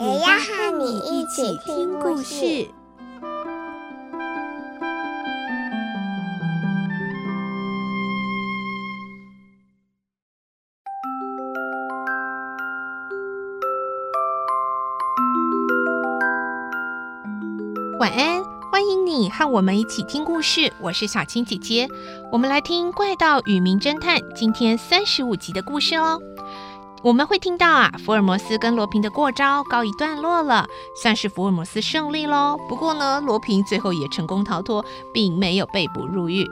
也要和你一起听故事。晚安，欢迎你和我们一起听故事。我是小青姐姐，我们来听《怪盗与名侦探》今天三十五集的故事哦。我们会听到啊，福尔摩斯跟罗平的过招告一段落了，算是福尔摩斯胜利喽。不过呢，罗平最后也成功逃脱，并没有被捕入狱。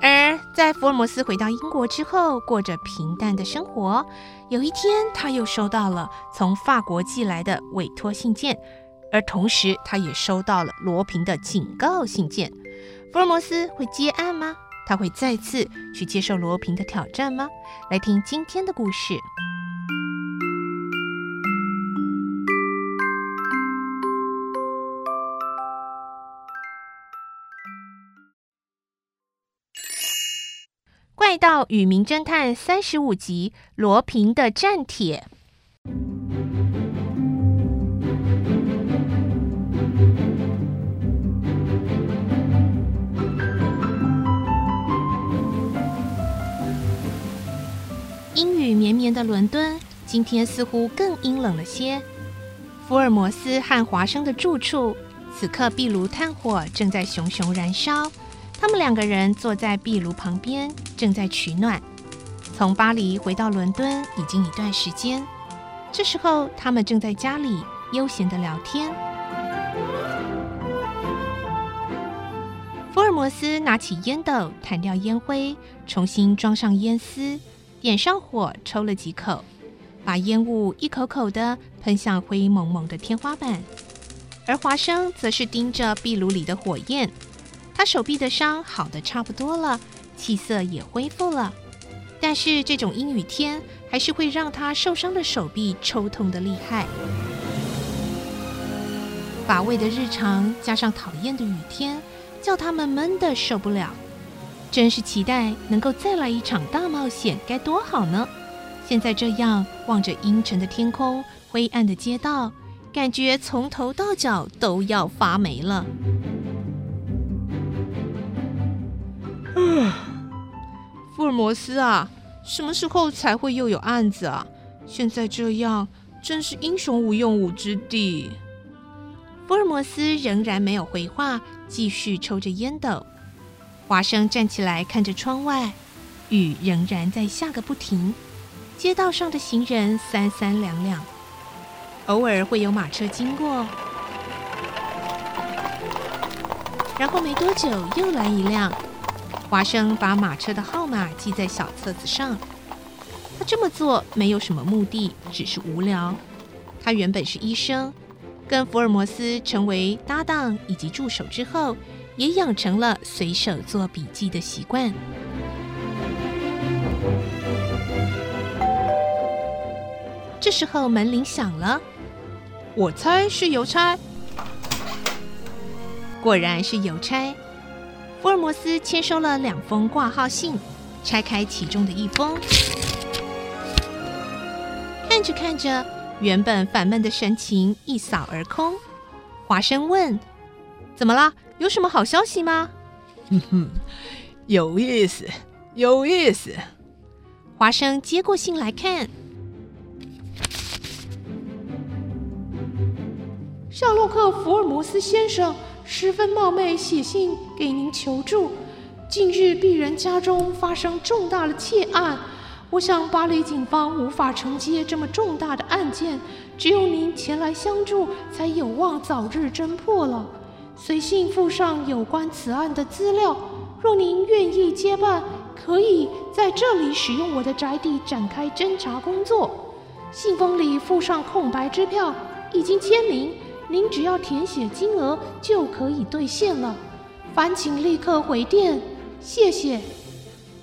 而在福尔摩斯回到英国之后，过着平淡的生活。有一天，他又收到了从法国寄来的委托信件，而同时，他也收到了罗平的警告信件。福尔摩斯会接案吗？他会再次去接受罗平的挑战吗？来听今天的故事。《怪盗与名侦探》三十五集：罗平的战帖。阴雨绵绵的伦敦，今天似乎更阴冷了些。福尔摩斯和华生的住处，此刻壁炉炭火正在熊熊燃烧。他们两个人坐在壁炉旁边，正在取暖。从巴黎回到伦敦已经一段时间，这时候他们正在家里悠闲地聊天。福尔摩斯拿起烟斗，弹掉烟灰，重新装上烟丝，点上火，抽了几口，把烟雾一口口地喷向灰蒙蒙的天花板。而华生则是盯着壁炉里的火焰。他手臂的伤好得差不多了，气色也恢复了，但是这种阴雨天还是会让他受伤的手臂抽痛得厉害。乏味的日常加上讨厌的雨天，叫他们闷的受不了。真是期待能够再来一场大冒险，该多好呢！现在这样望着阴沉的天空、灰暗的街道，感觉从头到脚都要发霉了。福尔摩斯啊，什么时候才会又有案子啊？现在这样，真是英雄无用武之地。福尔摩斯仍然没有回话，继续抽着烟斗。华生站起来看着窗外，雨仍然在下个不停，街道上的行人三三两两，偶尔会有马车经过，然后没多久又来一辆。华生把马车的号码记在小册子上。他这么做没有什么目的，只是无聊。他原本是医生，跟福尔摩斯成为搭档以及助手之后，也养成了随手做笔记的习惯。这时候门铃响了，我猜是邮差。果然是邮差。福尔摩斯签收了两封挂号信，拆开其中的一封，看着看着，原本烦闷的神情一扫而空。华生问：“怎么了？有什么好消息吗？”“哼哼，有意思，有意思。”华生接过信来看，夏洛克·福尔摩斯先生。十分冒昧写信给您求助。近日鄙人家中发生重大的窃案，我想巴黎警方无法承接这么重大的案件，只有您前来相助，才有望早日侦破了。随信附上有关此案的资料，若您愿意接办，可以在这里使用我的宅邸展开侦查工作。信封里附上空白支票，已经签名，您只要填写金额就可以兑现了。烦请立刻回电，谢谢。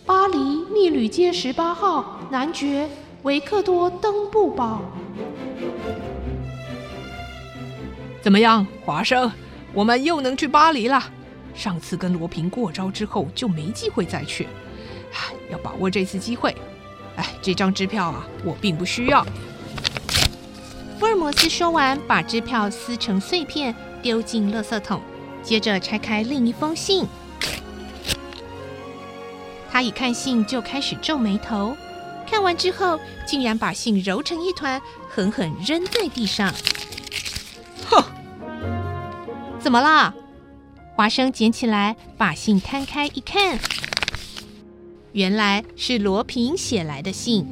巴黎密旅街十八号，男爵维克多·登布堡。怎么样，华生？我们又能去巴黎了。上次跟罗平过招之后，就没机会再去。唉，要把握这次机会。哎，这张支票啊，我并不需要。摩斯说完，把支票撕成碎片，丢进垃圾桶。接着拆开另一封信，他一看信就开始皱眉头，看完之后竟然把信揉成一团，狠狠扔在地上。哼！怎么了？华生捡起来，把信摊开一看，原来是罗平写来的信。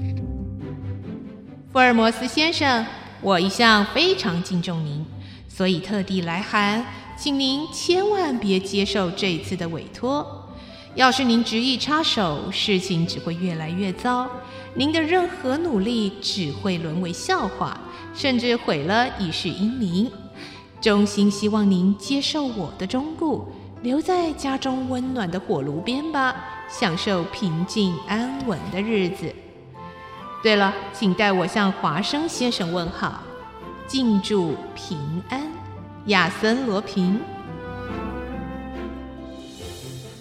福尔摩斯先生，我一向非常敬重您，所以特地来函。请您千万别接受这次的委托。要是您执意插手，事情只会越来越糟。您的任何努力只会沦为笑话，甚至毁了一世英名。衷心希望您接受我的忠告，留在家中温暖的火炉边吧，享受平静安稳的日子。对了，请代我向华生先生问好，敬祝平安。亚森·罗平，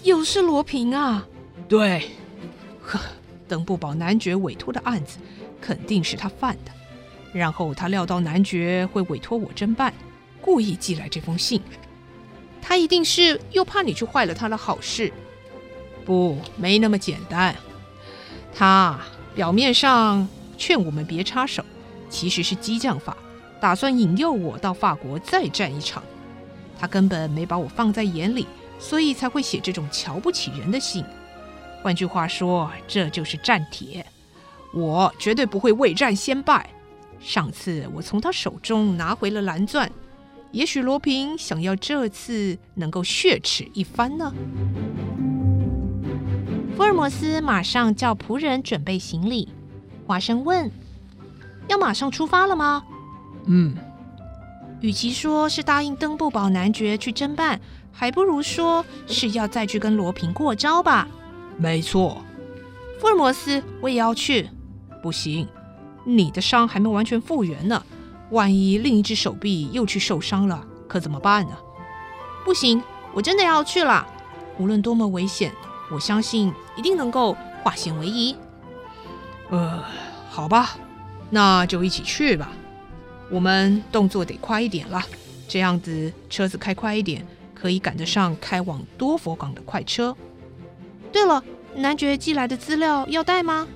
又是罗平啊！对，呵，登不堡男爵委托的案子肯定是他犯的。然后他料到男爵会委托我侦办，故意寄来这封信。他一定是又怕你去坏了他的好事。不，没那么简单。他表面上劝我们别插手，其实是激将法。打算引诱我到法国再战一场，他根本没把我放在眼里，所以才会写这种瞧不起人的信。换句话说，这就是战帖。我绝对不会未战先败。上次我从他手中拿回了蓝钻，也许罗平想要这次能够血耻一番呢。福尔摩斯马上叫仆人准备行李。华生问：“要马上出发了吗？”嗯，与其说是答应登布堡男爵去侦办，还不如说是要再去跟罗平过招吧。没错，福尔摩斯，我也要去。不行，你的伤还没完全复原呢，万一另一只手臂又去受伤了，可怎么办呢？不行，我真的要去了。无论多么危险，我相信一定能够化险为夷。呃，好吧，那就一起去吧。我们动作得快一点了，这样子车子开快一点，可以赶得上开往多佛港的快车。对了，男爵寄来的资料要带吗？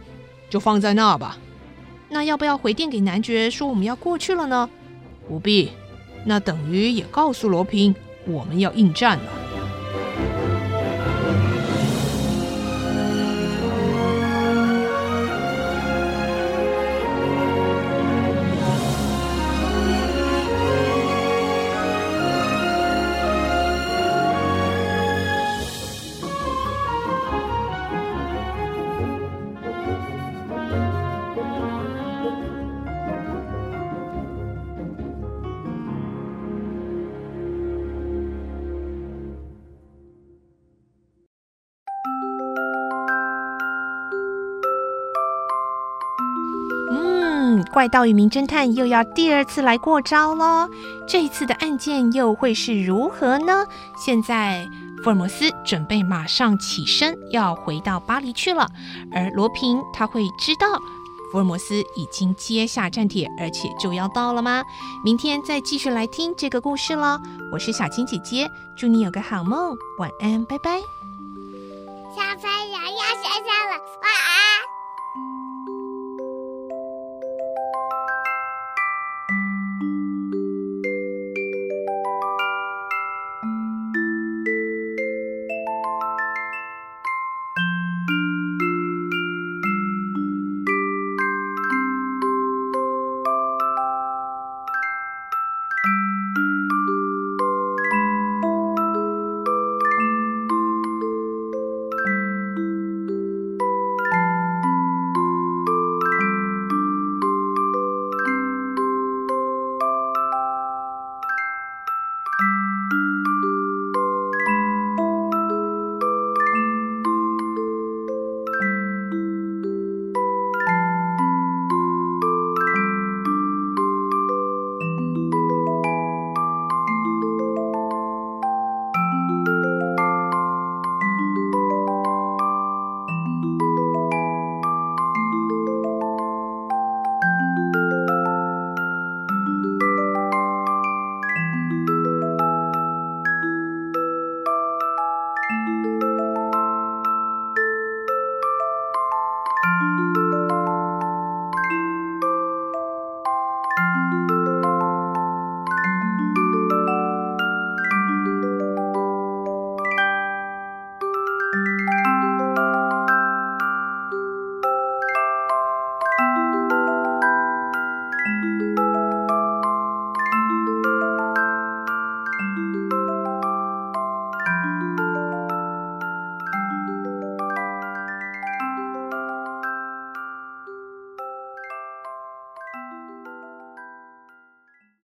就放在那吧。那要不要回电给男爵说我们要过去了呢？不必，那等于也告诉罗平我们要应战了。怪盗与名侦探又要第二次来过招喽！这一次的案件又会是如何呢？现在福尔摩斯准备马上起身要回到巴黎去了，而罗平他会知道福尔摩斯已经接下战帖，而且就要到了吗？明天再继续来听这个故事喽！我是小青姐姐，祝你有个好梦，晚安，拜拜。小朋友要睡觉了，晚安。